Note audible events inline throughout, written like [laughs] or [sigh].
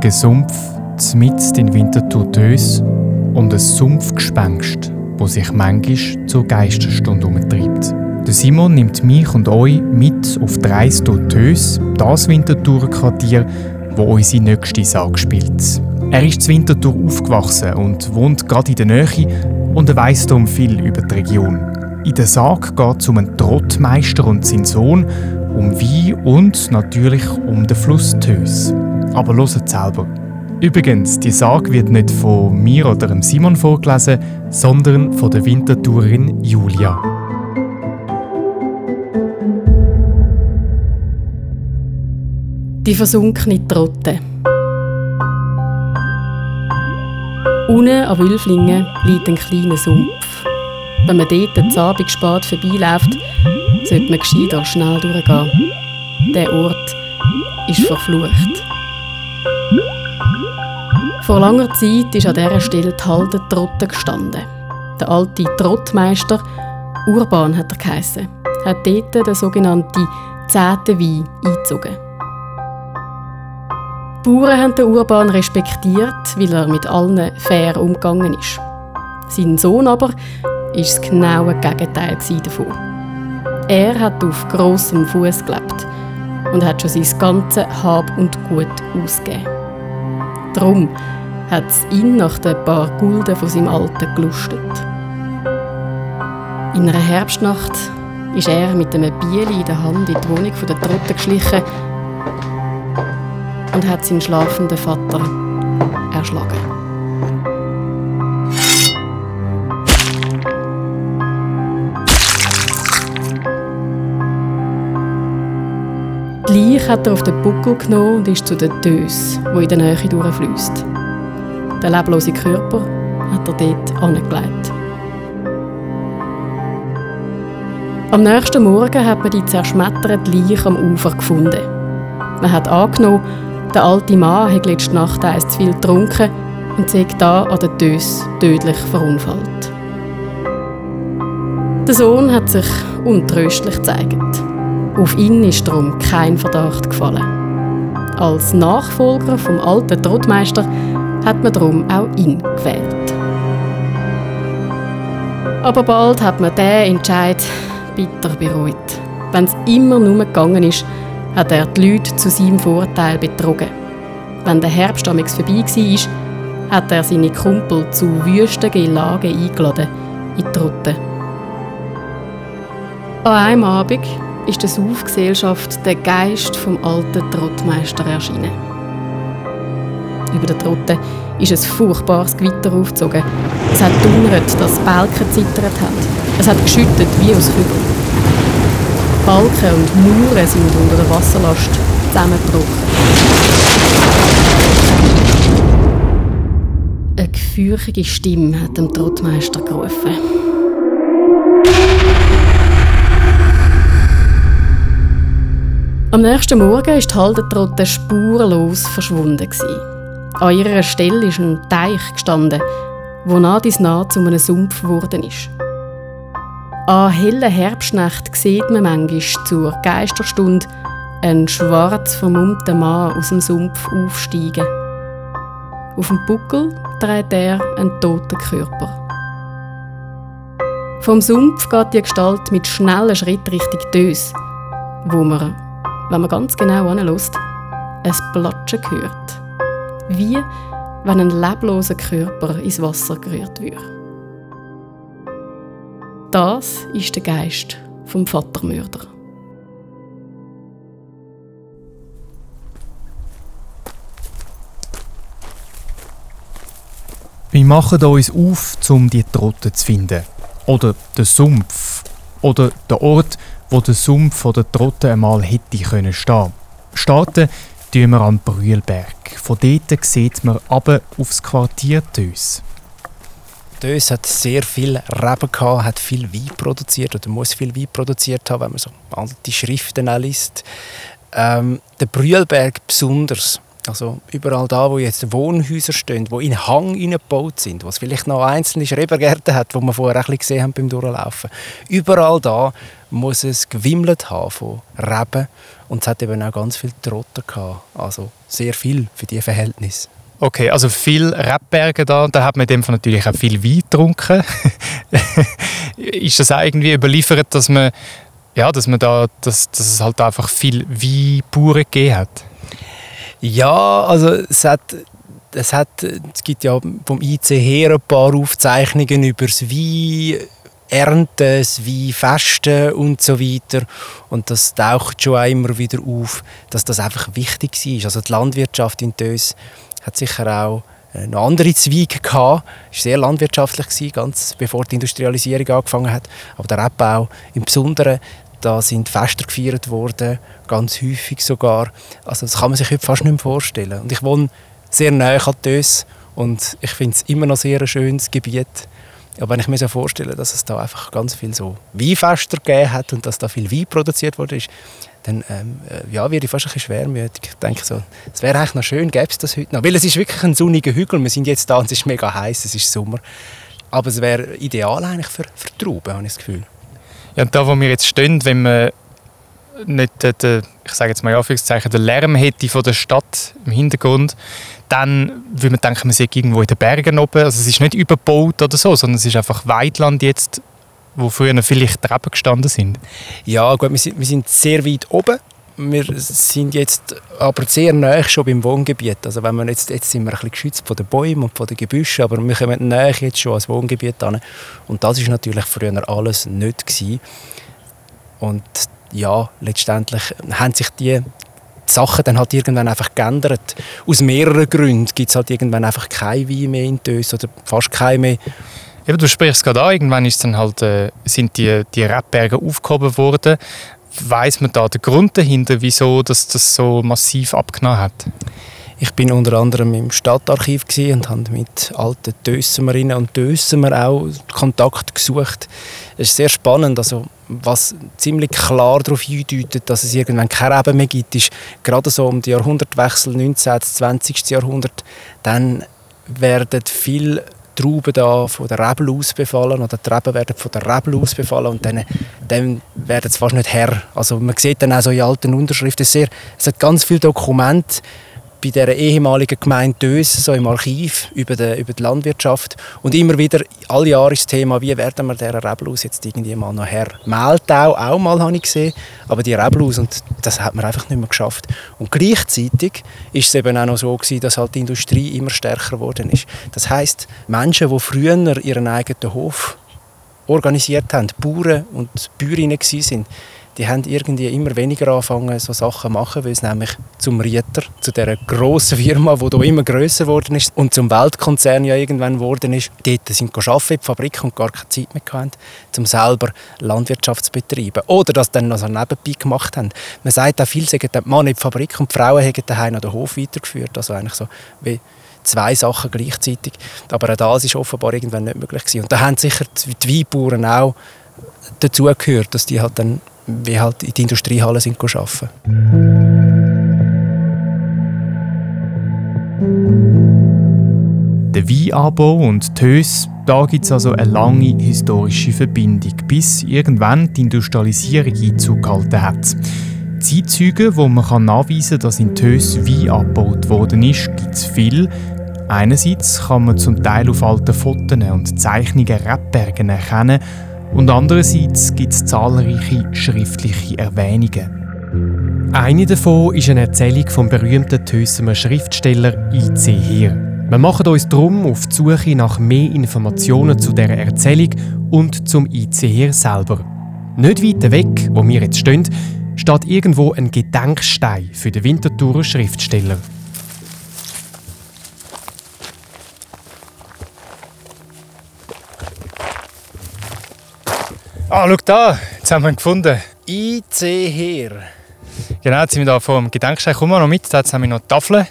röchigen Sumpf, mitten in Winterthur Tös und ein Sumpfgespenst, wo sich manchmal zur Geisterstunde umtreibt. Simon nimmt mich und euch mit auf die Reise durch Tös, das Winterthur-Quartier, wo unsere nächste Sage spielt. Er ist zu Winterthur aufgewachsen und wohnt gerade in der Nähe und er weiss darum viel über die Region. In der Sage geht es um einen Trottmeister und seinen Sohn, um Wein und natürlich um den Fluss Tös. Aber hört selber. Übrigens, die Sage wird nicht von mir oder Simon vorgelesen, sondern von der Wintertourin Julia. Die versunkene Trotte. Unten an Wülflingen liegt ein kleiner Sumpf. Wenn man dort den Abend spät vorbeiläuft, sollte man gescheiter schnell durchgehen. Der Ort ist verflucht. Vor langer Zeit ist an dieser Stelle die Halde Trotte gestanden. Der alte Trottmeister, Urban hat er geheissen, hat dort den sogenannten zehnten Wein eingezogen. Die Bauern haben den Urban respektiert, weil er mit allen fair umgegangen ist. Sein Sohn aber war das genaue Gegenteil davon. Er hat auf grossem Fuß gelebt und hat schon sein ganzes Hab und Gut ausgegeben. Darum hat es ihn nach den paar Gulden von seinem Alten gelustet. In einer Herbstnacht ist er mit einem Bieli in der Hand in die Wohnung der Trotte geschlichen und hat seinen schlafenden Vater erschlagen. Die Leiche hat er auf den Buckel genommen und ist zu der Dös, wo in der Nähe durchfließt. Den leblosen Körper hat er dort angelegt. Am nächsten Morgen hat man die zerschmetterte Leiche am Ufer gefunden. Man hat angenommen, der alte Mann hat letzte Nacht eins zu viel getrunken und sich da an der Dös tödlich verunfallt. Der Sohn hat sich untröstlich gezeigt. Auf ihn ist darum kein Verdacht gefallen. Als Nachfolger vom alten Trottmeister hat man darum auch ihn gewählt. Aber bald hat man diesen Entscheid bitter bereut. Wenn es immer nur gegangen ist, hat er die Leute zu seinem Vorteil betrogen. Wenn der Herbst vorbei war, hat er seine Kumpel zu wüsten Gelagen eingeladen in die Rotte. An einem Abend ist der Saufgesellschaft der Geist vom alten Trottmeister erschienen. Über der Trotte ist ein furchtbares Gewitter aufgezogen. Es hat donnert, dass Balken zittert haben. Es hat geschüttet wie aus Kübel. Balken und Mauern sind unter der Wasserlast zusammengebrochen. Eine gefürchtige Stimme hat dem Trottmeister gerufen. Am nächsten Morgen war die Haldentrotte spurlos verschwunden. An ihrer Stelle ist ein Teich gestanden, wo nah dies nah zu einem Sumpf geworden ist. An hellen Herbstnächten sieht man manchmal zur Geisterstunde einen schwarz vermummten Mann aus dem Sumpf aufsteigen. Auf dem Buckel trägt er einen toten Körper. Vom Sumpf geht die Gestalt mit schnellen Schritt Richtung Dös, wo man wenn man ganz genau anhört, ein Platschen hört. Wie wenn ein lebloser Körper ins Wasser gerührt wird. Das ist der Geist vom Vatermörder. Wir machen uns auf, um die Trotte zu finden. Oder den Sumpf. Oder den Ort, wo der Sumpf von der Trotte einmal hätte können stehen. Starten tun wir am Brühlberg. Von dort sieht man aber aufs Quartier Dös. Dös hat sehr viel Reben gehabt, hat viel Wein produziert oder muss viel Wein produziert haben, wenn man so alte Schriften liest. Ähm, der Brühlberg besonders Also überall da, wo jetzt Wohnhäuser stehen, wo in Hang gebaut sind, was vielleicht noch einzelne Schrebergärten hat, wo wir vorher ein bisschen gesehen haben beim Durchlaufen. Überall da muss es gewimmelt haben von Reben und es hat eben auch ganz viel Trotter gehabt. Also sehr viel für diese Verhältnisse. Okay, also viel Rebberge da, da hat man dem natürlich auch viel Wein getrunken. [laughs] ist das auch irgendwie überliefert, dass man, ja, dass man da, dass, dass es halt einfach viel Weinbauern gegeben hat? Ja, also es hat es, hat, es gibt ja vom IC her ein paar Aufzeichnungen über das Wein, Ernten, das Weinfesten und so weiter. Und das taucht schon immer wieder auf, dass das einfach wichtig war. Also die Landwirtschaft in Tös hat sicher auch noch andere Zweige gehabt. Es war sehr landwirtschaftlich, ganz bevor die Industrialisierung angefangen hat. Aber der Abbau im Besonderen, da sind Fester gefeiert worden, ganz häufig sogar. Also das kann man sich heute fast nicht mehr vorstellen. Und ich wohne sehr nahe an Tös und ich finde es immer noch sehr ein schönes Gebiet. Aber wenn ich mir so vorstelle, dass es da einfach ganz viel so Weinfester gegeben hat und dass da viel Wein produziert wurde, dann ähm, äh, ja, werde ich fast ein bisschen schwermütig. Ich denke so, es wäre eigentlich noch schön, gäbe es das heute noch. Weil es ist wirklich ein sonniger Hügel. Wir sind jetzt da und es ist mega heiß, es ist Sommer. Aber es wäre ideal eigentlich für, für Trauben, habe ich das Gefühl. Ja, da, wo wir jetzt stehen, wenn man nicht den, den ich sage jetzt mal Anführungszeichen, den Lärm hätte von der Stadt im Hintergrund, dann würde man denken, man sei irgendwo in den Bergen oben. Also es ist nicht überbaut oder so, sondern es ist einfach Weidland jetzt, wo früher vielleicht Treppen gestanden sind. Ja, gut, wir sind, wir sind sehr weit oben. Wir sind jetzt aber sehr nah schon beim Wohngebiet. Also wenn man jetzt, jetzt sind wir ein bisschen geschützt von den Bäumen und von den Gebüschen, aber wir kommen näher jetzt schon als Wohngebiet an. Und das ist natürlich früher alles nicht gewesen. Und ja, letztendlich haben sich die Sachen dann halt irgendwann einfach geändert. Aus mehreren Gründen gibt es halt irgendwann einfach kein Wein mehr in Tös oder fast kein mehr. Eben, du sprichst gerade an, irgendwann ist dann halt, äh, sind die, die Rebberge aufgehoben worden. Weiß man da den Grund dahinter, wieso das, das so massiv abgenommen hat? Ich bin unter anderem im Stadtarchiv und habe mit alten Dössemerinnen und Dössemer auch Kontakt gesucht. Es ist sehr spannend, also was ziemlich klar darauf hindeutet, dass es irgendwann keine Reben mehr gibt, ist gerade so um den Jahrhundertwechsel 19. bis 20. Jahrhundert, dann werden viele Trauben da von der Rebel aus befallen oder die Reben werden von der Rebel aus befallen und dann, dann werden es fast nicht her. Also man sieht dann auch so in alten Unterschriften sehr, es hat ganz viele Dokumente bei der ehemaligen Gemeinde Dös, so im Archiv über die, über die Landwirtschaft. Und immer wieder, alle Jahre ist das Thema, wie werden wir dieser Rebelus jetzt irgendwie mal noch her? Mehltau auch mal, habe ich gesehen, aber die Rebelus, und das hat man einfach nicht mehr geschafft. Und gleichzeitig ist es eben auch noch so gewesen, dass halt die Industrie immer stärker geworden ist. Das heißt, Menschen, die früher ihren eigenen Hof organisiert haben, Bauern und Bäuerinnen waren, die haben irgendwie immer weniger angefangen, so Sachen zu machen, weil es nämlich zum Rieter, zu dieser grossen Firma, die hier immer grösser geworden ist und zum Weltkonzern ja irgendwann geworden ist, dort sind sie arbeiten in die Fabrik und gar keine Zeit mehr hatten, um selber Landwirtschaft zu betreiben. Oder das dann noch so nebenbei gemacht haben. Man sagt auch, viele sagen, der Mann in die Fabrik und die Frauen haben daheim noch den Hof weitergeführt. Also eigentlich so wie zwei Sachen gleichzeitig. Aber auch das ist offenbar irgendwann nicht möglich gewesen. Und da haben sicher die Weinbauern auch dazu gehört, dass die halt dann wie halt in die Industriehalle sind arbeiten. Der Weinanbau und Hös, da gibt es also eine lange historische Verbindung, bis irgendwann die Industrialisierung Einzug gehalten hat. Zeitzeugen, wo man nachweisen kann, dass in Tös Wein abgebaut worden ist, gibt es viel. Einerseits kann man zum Teil auf alten Fotos und Zeichnungen Rebbergen erkennen, und andererseits gibt es zahlreiche schriftliche Erwähnungen. Eine davon ist eine Erzählung vom berühmten Tössemer Schriftsteller I.C. Heer. Wir machen uns darum auf die Suche nach mehr Informationen zu dieser Erzählung und zum I.C. Heer selber. Nicht weit weg, wo wir jetzt stehen, steht irgendwo ein Gedenkstein für den Winterthurer Schriftsteller. Ah, schau da, jetzt haben wir ihn gefunden. IC Heer. Genau, jetzt sind wir da vor dem Gedenkstein. Komm mal noch mit, jetzt haben wir noch Tafeln.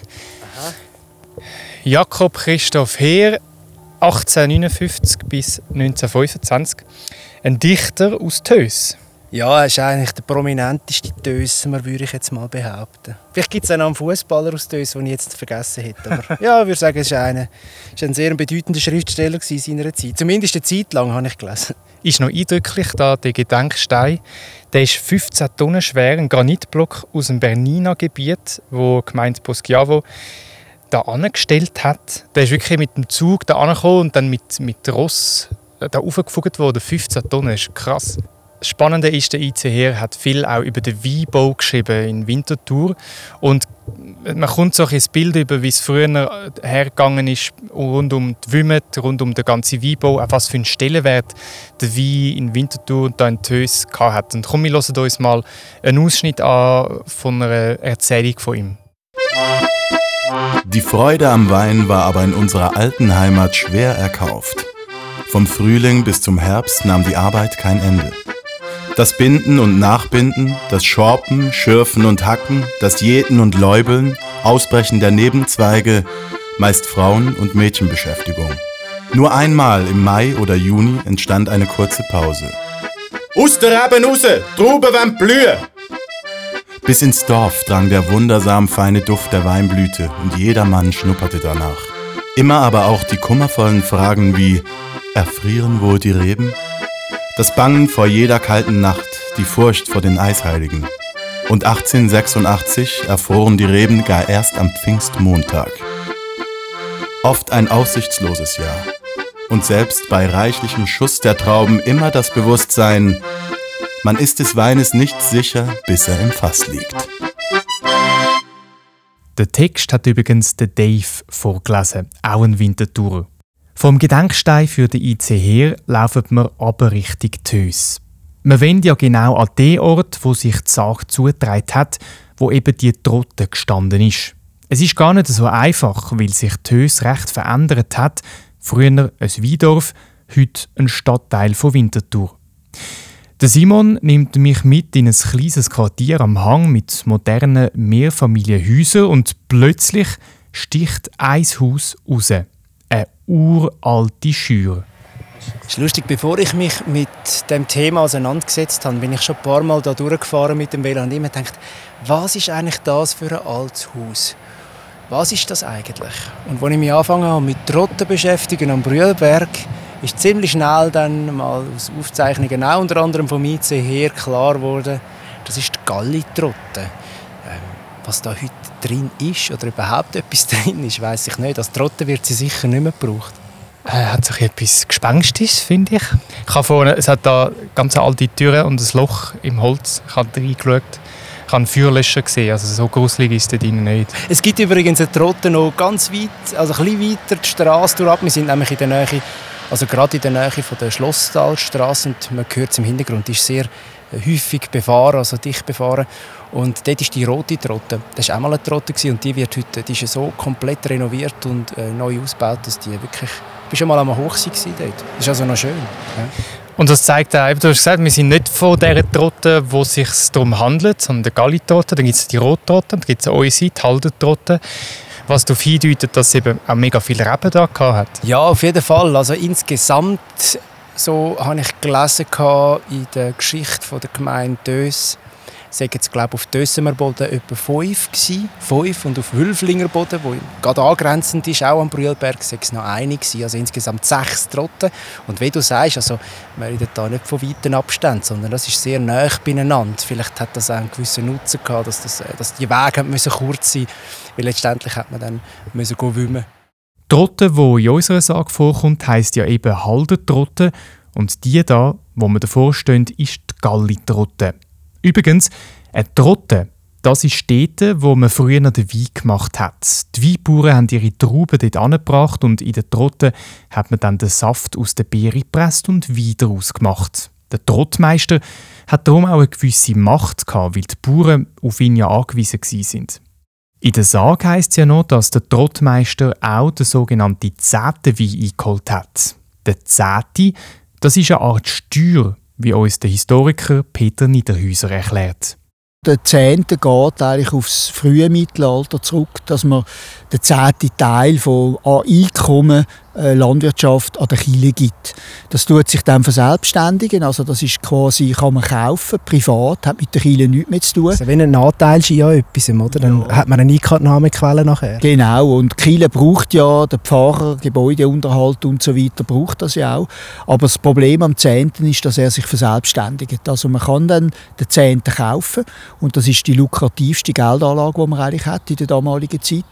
Jakob Christoph Heer, 1859 bis 1925. Ein Dichter aus Tös. Ja, er ist eigentlich der prominenteste Dösmer, würde ich jetzt mal behaupten. Vielleicht gibt es einen Fußballer aus Dös, den ich jetzt vergessen hätte. Aber [laughs] ja, ich würde sagen, er ist, eine, ist ein sehr bedeutender Schriftsteller in seiner Zeit. Zumindest eine Zeit lang habe ich gelesen. Ist noch eindrücklich, da der Gedenkstein. Der ist 15 Tonnen schwer, ein Granitblock aus dem Bernina Gebiet, wo die Gemeinde Poschiavo da angestellt hat. Der ist wirklich mit dem Zug da angekommen und dann mit, mit Ross da aufgefugt worden. 15 Tonnen, das ist krass. Das Spannende ist, der ICR hat viel auch über den Weinbau geschrieben in Winterthur. Und man kommt so ein Bild über, wie es früher hergegangen ist, rund um die Wümmet, rund um den ganzen Weinbau, auch was für einen Stellenwert der Wein in Winterthur und in Tös hat. Und komm, wir hören uns mal einen Ausschnitt an von einer Erzählung von ihm. Die Freude am Wein war aber in unserer alten Heimat schwer erkauft. Vom Frühling bis zum Herbst nahm die Arbeit kein Ende. Das Binden und Nachbinden, das Schorpen, Schürfen und Hacken, das Jäten und Läubeln, Ausbrechen der Nebenzweige, meist Frauen- und Mädchenbeschäftigung. Nur einmal im Mai oder Juni entstand eine kurze Pause. Aus der Reben raus! Trauben wollen blühen! Bis ins Dorf drang der wundersam feine Duft der Weinblüte und jeder Mann schnupperte danach. Immer aber auch die kummervollen Fragen wie: Erfrieren wohl die Reben? Das Bangen vor jeder kalten Nacht, die Furcht vor den Eisheiligen. Und 1886 erfroren die Reben gar erst am Pfingstmontag. Oft ein aussichtsloses Jahr. Und selbst bei reichlichem Schuss der Trauben immer das Bewusstsein, man ist des Weines nicht sicher, bis er im Fass liegt. Der Text hat übrigens der Dave vorgelesen, auch ein Wintertour. Vom Gedenkstein für den IC her laufen wir aber Richtung Tös. Wir wollen ja genau an den Ort, wo sich die Sache zugetragen hat, wo eben die Trotte gestanden ist. Es ist gar nicht so einfach, weil sich Tös recht verändert hat. Früher ein Weidorf, heute ein Stadtteil von Winterthur. Der Simon nimmt mich mit in ein kleines Quartier am Hang mit modernen Mehrfamilienhäusern und plötzlich sticht ein Haus raus eine uralte Schür. Es ist lustig, bevor ich mich mit dem Thema auseinandergesetzt habe, bin ich schon ein paar Mal da durchgefahren mit dem Velo und immer gedacht, was ist eigentlich das für ein altes Haus? Was ist das eigentlich? Und als ich mich angefangen habe mit Trotten beschäftigen am Brühlberg, ist ziemlich schnell dann mal aus Aufzeichnungen, auch unter anderem vom IC her, klar geworden, das ist die Gallitrotte. Was da heute drin ist oder überhaupt etwas [laughs] drin ist, weiß ich nicht. Als Trotte wird sie sicher nicht mehr gebraucht. Äh, hat sich etwas Gespenstisches, finde ich. ich habe vorne, es hat da ganz alte Türen und ein Loch im Holz. Ich habe reingeschaut. Ich habe Feuerlöscher gesehen, also so gruselig ist es drin nicht. Es gibt übrigens eine Trotte noch ganz weit, also ein bisschen weiter die Straße durch. Wir sind nämlich in der Nähe, also gerade in der Nähe von der Schlosstalstraße und man hört es im Hintergrund, ist sehr häufig befahren, also dicht befahren. Und dort ist die rote Trotte. Das war auch mal eine Trotte und die wird heute die ist so komplett renoviert und äh, neu ausgebaut, dass die wirklich... Ich war schon mal am Hochsee dort. Das ist also noch schön. Ja. Und das zeigt auch, du hast gesagt, wir sind nicht von dieser Trotte, wo es sich darum handelt, sondern der Gallitrotte. Dann gibt es die Rottrotte, dann gibt es Oisi, die Haldertrotte was darauf hindeutet, dass es eben auch mega viele Reben da hat. Ja, auf jeden Fall. Also insgesamt so habe ich gelesen in der Geschichte der Gemeinde Dös, sagen jetzt glaube auf Dösemer Boden etwa fünf gewesen, fünf und auf Wülflinger Boden, wo gerade angrenzend ist, auch am Brühlberg, sind es noch eine gewesen, also insgesamt sechs Trotten. Und wie du sagst, also wir reden da nicht von weiten Abständen, sondern das ist sehr nah beieinander. Vielleicht hat das auch einen gewissen Nutzen gehabt, dass, das, dass die Wege kurz sein, weil letztendlich hat man dann müssen gehen wümmen. Trotte, wo in unserer Sage vorkommt, heisst ja eben Haldertrotte und die da, wo man davor steht, ist die Gallitrotte. Übrigens, eine Trotte, das ist dort, wo man früher den Wein gemacht hat. Die Weinbauern haben ihre Trauben dort angebracht und in der Trotte hat man dann den Saft aus der Beere gepresst und Wein daraus gemacht. Der Trottmeister hat darum auch eine gewisse Macht gehabt, weil die Bauern auf ihn ja angewiesen sind. In der Sage heisst es ja noch, dass der Trottmeister auch den sogenannten zehnten Wein eingeholt hat. Der zehnte, das ist eine Art Steuer wie uns der Historiker Peter Niederhäuser erklärt. Der Zehnte geht eigentlich aufs frühe Mittelalter zurück, dass man den zehnten Teil von Einkommen äh, äh, Landwirtschaft an der Chile gibt. Das tut sich dann verselbstständigen, also das ist quasi, kann man kaufen, privat, hat mit der Chile nichts mehr zu tun. Also wenn ein Nachteil ist ja etwas, oder? Dann ja. hat man eine Einnahmequelle nachher. Genau, und Chile braucht ja den Pfarrer, Gebäudeunterhalt und so weiter, braucht das ja auch. Aber das Problem am Zehnten ist, dass er sich verselbstständigt. Also man kann dann den Zehnten kaufen und das ist die lukrativste Geldanlage, die man eigentlich hat in der damaligen Zeit.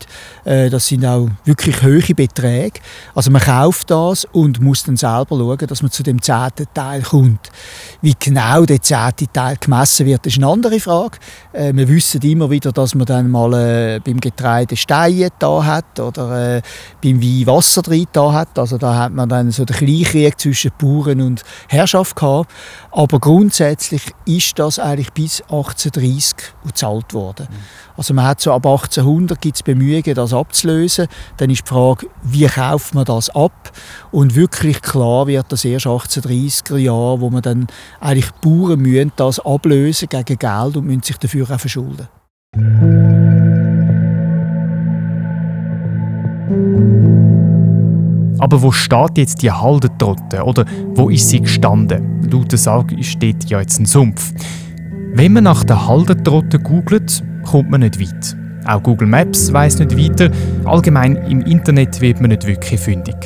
Äh, das sind auch wirklich hohe Beträge. Also man kauft das und muss dann selber schauen, dass man zu dem zehnten Teil kommt. Wie genau der zehnte Teil gemessen wird, ist eine andere Frage. Äh, wir wissen immer wieder, dass man dann mal äh, beim Getreide Steine da hat oder äh, beim Wein Wasser drin da hat. Also da hat man dann so den Kleinkrieg zwischen Bauern und Herrschaft gehabt. Aber grundsätzlich ist das eigentlich bis 1830 gezahlt worden. Mhm. Also man hat so ab 1800 gibt es Bemühungen, das abzulösen. Dann ist die Frage, wie kauft man das ab? Und wirklich klar wird das erst 1830er Jahre, wo man dann eigentlich Bauern müssen das ablösen gegen Geld und müssen sich dafür auch verschulden. Aber wo steht jetzt die Haldentrotte? Oder wo ist sie gestanden? Laut der Sage steht ja jetzt ein Sumpf. Wenn man nach der Haldentrotte googelt, kommt man nicht weit. Auch Google Maps weiß nicht weiter. Allgemein im Internet wird man nicht wirklich fündig.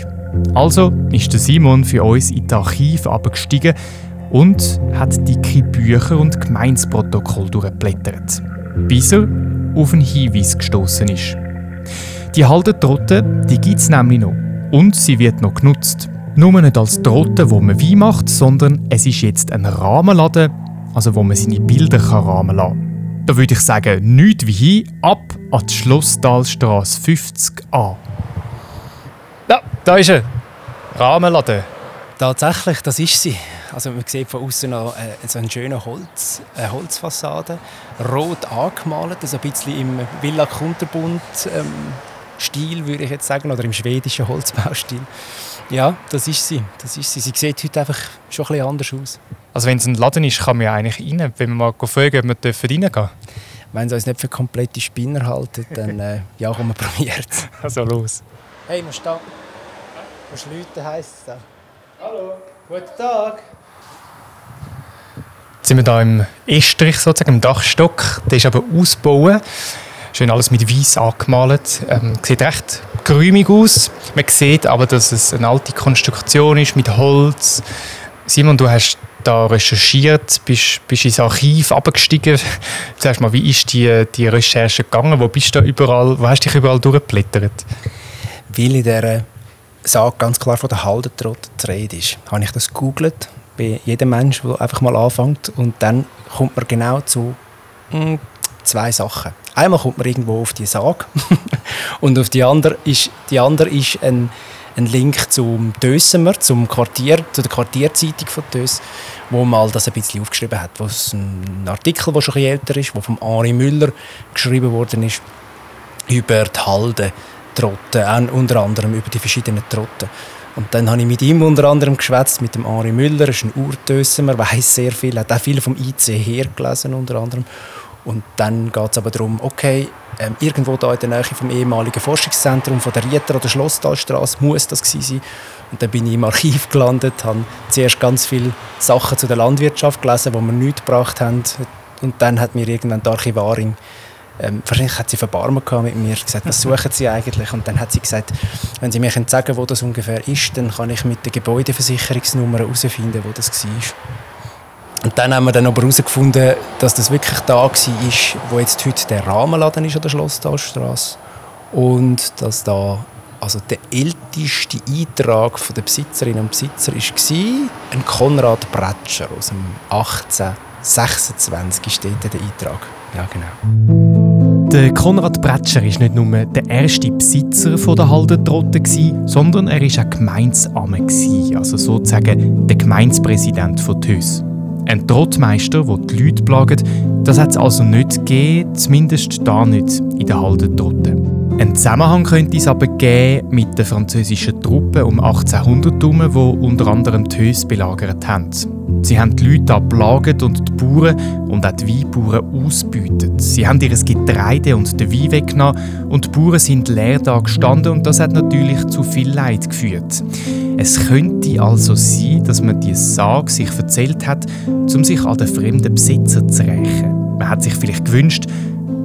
Also ist der Simon für uns in das Archiv abgestiegen und hat dicke Bücher und Gemeinsprotokoll durchgeblättert, bis er auf einen Hinweis gestoßen ist. Die Haldentrotte, die gibt es nämlich noch. Und sie wird noch genutzt. Nur nicht als Trotte, wo man Wein macht, sondern es ist jetzt ein Rahmenladen, also wo man seine Bilder rahmen kann. Da würde ich sagen, nichts wie hin, ab an die Schlosstalstrasse 50a. Ja, da ist er. Rahmenladen. Tatsächlich, das ist sie. Also man sieht von außen noch äh, so eine schöne Holz, äh, Holzfassade, rot angemalt, also ein bisschen im Villa Kunterbund ähm, Stil, würde ich jetzt sagen, oder im schwedischen Holzbaustil. Ja, das ist sie. Das ist sie. Sie sieht heute einfach schon ein bisschen anders aus. Also wenn es ein Laden ist, kann man ja eigentlich rein, wenn wir mal fragen, ob wir reingehen dürfen. Wenn sie uns nicht für komplette Spinner halten, dann [laughs] äh, ja, komm, wir probiert es. Also los. Hey, musst du musst Leute heisst es da. Hallo. Guten Tag. Jetzt sind wir hier im Estrich, sozusagen, im Dachstock. Der ist aber ausgebaut. Schön alles mit Weiß angemalt. Ähm, sieht recht geräumig aus. Man sieht aber, dass es eine alte Konstruktion ist mit Holz. Simon, du hast da recherchiert, bist, bist ins Archiv abgestiegen. [laughs] Sag mal, wie ist die, die Recherche gegangen? Wo bist du überall, wo hast du dich überall durchgeblättert? Weil in dieser Sage ganz klar von der Haldentrotte die Rede ist, habe ich das gegoogelt bei jedem Mensch, der einfach mal anfängt und dann kommt man genau zu hm, zwei Sachen. Einmal kommt man irgendwo auf die Sage [laughs] und auf die andere ist, die andere ist ein einen Link zum Dösemer, zum Quartier, zu der Quartierzeitung von Dös, wo mal das ein bisschen aufgeschrieben hat. Wo es ein Artikel, der schon ein älter ist, der von Henri Müller geschrieben worden ist, über die Halde Trotten, unter anderem über die verschiedenen Trotten. Und dann habe ich mit ihm unter anderem geschwätzt, mit dem Henri Müller, er ist ein Urdösemer, weiß sehr viel, hat auch viel vom IC hergelesen unter anderem. Und dann geht es aber darum, okay, ähm, irgendwo da in der Nähe vom ehemaligen Forschungszentrum von der Rieter- oder Schlosstalstraße muss das gewesen sein. Und dann bin ich im Archiv gelandet, habe zuerst ganz viele Sachen zu der Landwirtschaft gelesen, die mir nichts gebracht haben. Und dann hat mir irgendwann die Archivarin, ähm, wahrscheinlich hat sie Verbarmen mit mir, gesagt, was [laughs] suchen Sie eigentlich? Und dann hat sie gesagt, wenn Sie mir sagen können, wo das ungefähr ist, dann kann ich mit der Gebäudeversicherungsnummer herausfinden, wo das war. Und dann haben wir dann aber herausgefunden, dass das wirklich da war, wo jetzt heute der Rahmenladen ist an der Schlosstalstraße. Und dass da also der älteste Eintrag der Besitzerinnen und Besitzer war ein Konrad Bretscher aus dem 1826 steht der Eintrag. Ja, genau. Der Konrad Bretscher war nicht nur der erste Besitzer der Haldentrotte, sondern er war auch Gemeinsamme, also sozusagen der Gemeindepräsident von Tös. Ein Trottmeister, der die Leute plagt, das hat es also nicht gegeben, zumindest da nicht in der Haldentrotte. Ein Zusammenhang könnte es aber geben mit den französischen Truppen um 1800 herum, die unter anderem die Höhe belagert haben. Sie haben die Leute ablagert und die Bauern und auch die Weinbauern ausbeutet. Sie haben ihr Getreide und den Wein weggenommen und die Bauern sind leer da gestanden und das hat natürlich zu viel Leid geführt. Es könnte also sein, dass man die Sage sich erzählt hat, um sich an den fremden Besitzer zu rächen. Man hat sich vielleicht gewünscht,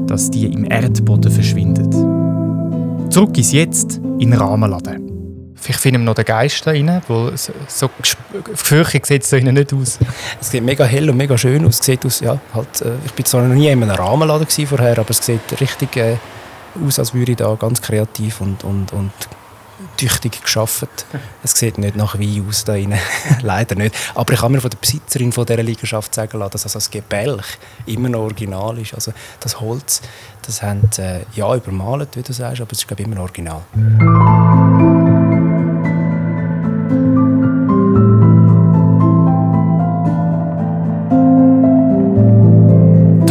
dass die im Erdboden verschwindet. Zurück ins Jetzt in den Rahmenladen. Vielleicht finden wir noch den Geist da rein, weil so gefürchtet sieht es da nicht aus. Es sieht mega hell und mega schön aus. Sieht aus ja, halt, äh, ich war zwar noch nie in einem Rahmenladen vorher, aber es sieht richtig äh, aus, als würde ich da ganz kreativ und, und, und tüchtig geschaffen. Es sieht nicht nach Wein aus da rein. [laughs] leider nicht. Aber ich kann mir von der Besitzerin von dieser Liegenschaft sagen lassen, dass das Gebälk immer noch original ist. Also das Holz, das haben äh, ja übermalt, wie du sagst, aber es ist glaube ich, immer noch original.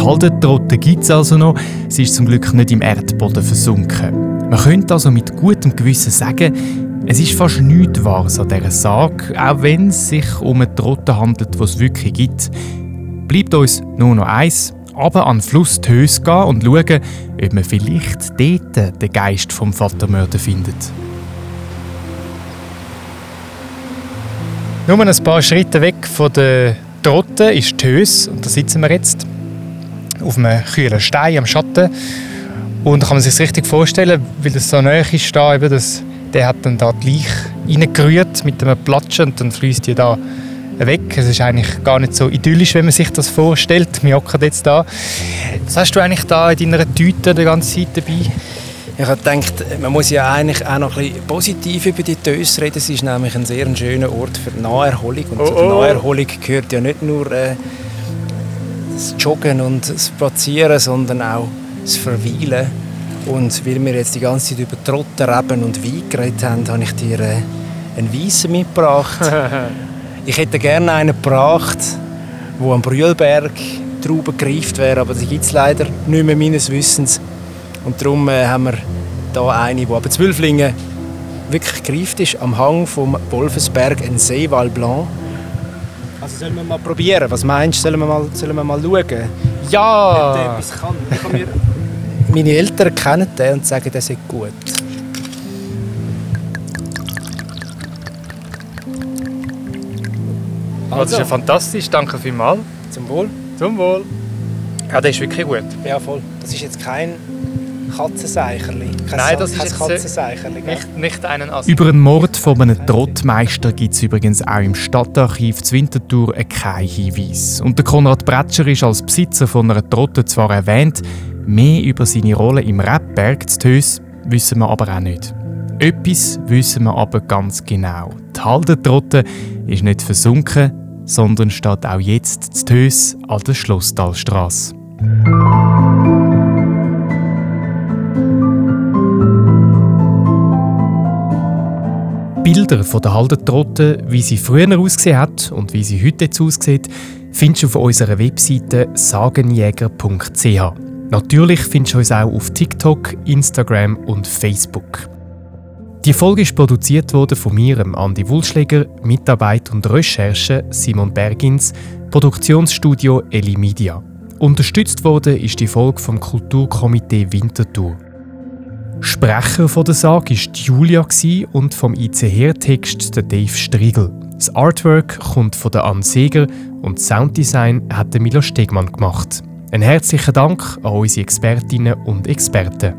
Haldentrotte gibt es also noch, sie ist zum Glück nicht im Erdboden versunken. Man könnte also mit gutem Gewissen sagen, es ist fast nichts Wahres an dieser Sage, auch wenn es sich um eine Trotte handelt, die es wirklich gibt. Bleibt uns nur noch eins, aber an den Fluss Tös gehen und schauen, ob man vielleicht dort den Geist vom Vatermörder findet. Nur ein paar Schritte weg von der Trotte ist Tös und da sitzen wir jetzt auf einem kühlen Stein am Schatten. Und da kann man sich das richtig vorstellen, weil das so nahe ist, da, eben das, der hat dann da die Leiche reingerührt mit einem Platschen und dann fließt die da weg. Es ist eigentlich gar nicht so idyllisch, wenn man sich das vorstellt. Wir hocken jetzt da. Was hast du eigentlich da in deiner Tüte die ganze Zeit dabei? Ich habe gedacht, man muss ja eigentlich auch noch ein bisschen positiv über die Tös reden. Es ist nämlich ein sehr schöner Ort für die Naherholung. Und oh, oh. zur Naherholung gehört ja nicht nur äh, das Joggen und das Spazieren, sondern auch das Verweilen. Und weil wir jetzt die ganze Zeit über Trotten, Reben und Wein geredet haben, habe ich dir äh, einen Weissen mitgebracht. [laughs] ich hätte gerne einen gebracht, wo am Brühlberg Trauben gereift wäre, aber die gibt es leider nicht mehr meines Wissens. Und darum äh, haben wir hier eine, die aber Zwölflinge wirklich gereift ist, am Hang vom Wolfensberg, ein Seeval Blanc. Also sollen wir mal probieren? Was meinst du? Sollen wir mal, sollen wir mal schauen? Ja! Ob der etwas kann. mir Meine Eltern kennen den und sagen, der ist gut. Also. Das ist ja fantastisch, danke vielmals. Zum Wohl. Zum Wohl. Ja, der ist wirklich gut. Ja, voll. Das ist jetzt kein Katzenseicherli. Nein, das ist jetzt Katzenseicherli, nicht, nicht einen Ass. Über den Mord von einem Trottmeister gibt es übrigens auch im Stadtarchiv zu Winterthur keinen Hinweis. Und der Konrad Bretscher ist als Besitzer von einer Trotte zwar erwähnt, mehr über seine Rolle im Rapberg zu Tös wissen wir aber auch nicht. Etwas wissen wir aber ganz genau. Die Haldentrotte ist nicht versunken, sondern steht auch jetzt zu Tös an der Schlosstalstrasse. Bilder von der Haldentrotte, wie sie früher ausgesehen hat und wie sie heute jetzt aussieht, findest du auf unserer Webseite sagenjäger.ch. Natürlich findest du uns auch auf TikTok, Instagram und Facebook. Die Folge ist produziert worden von mir, Andi Wulschläger, Mitarbeit und Recherche Simon Bergins, Produktionsstudio Eli Media. Unterstützt wurde ist die Folge vom Kulturkomitee Winterthur. Sprecher von der Sage war Julia und vom ICR-Text der Dave Striegel. Das Artwork kommt von der Ann Seger und Sounddesign hat Milo Stegmann gemacht. Ein herzlichen Dank an unsere Expertinnen und Experten.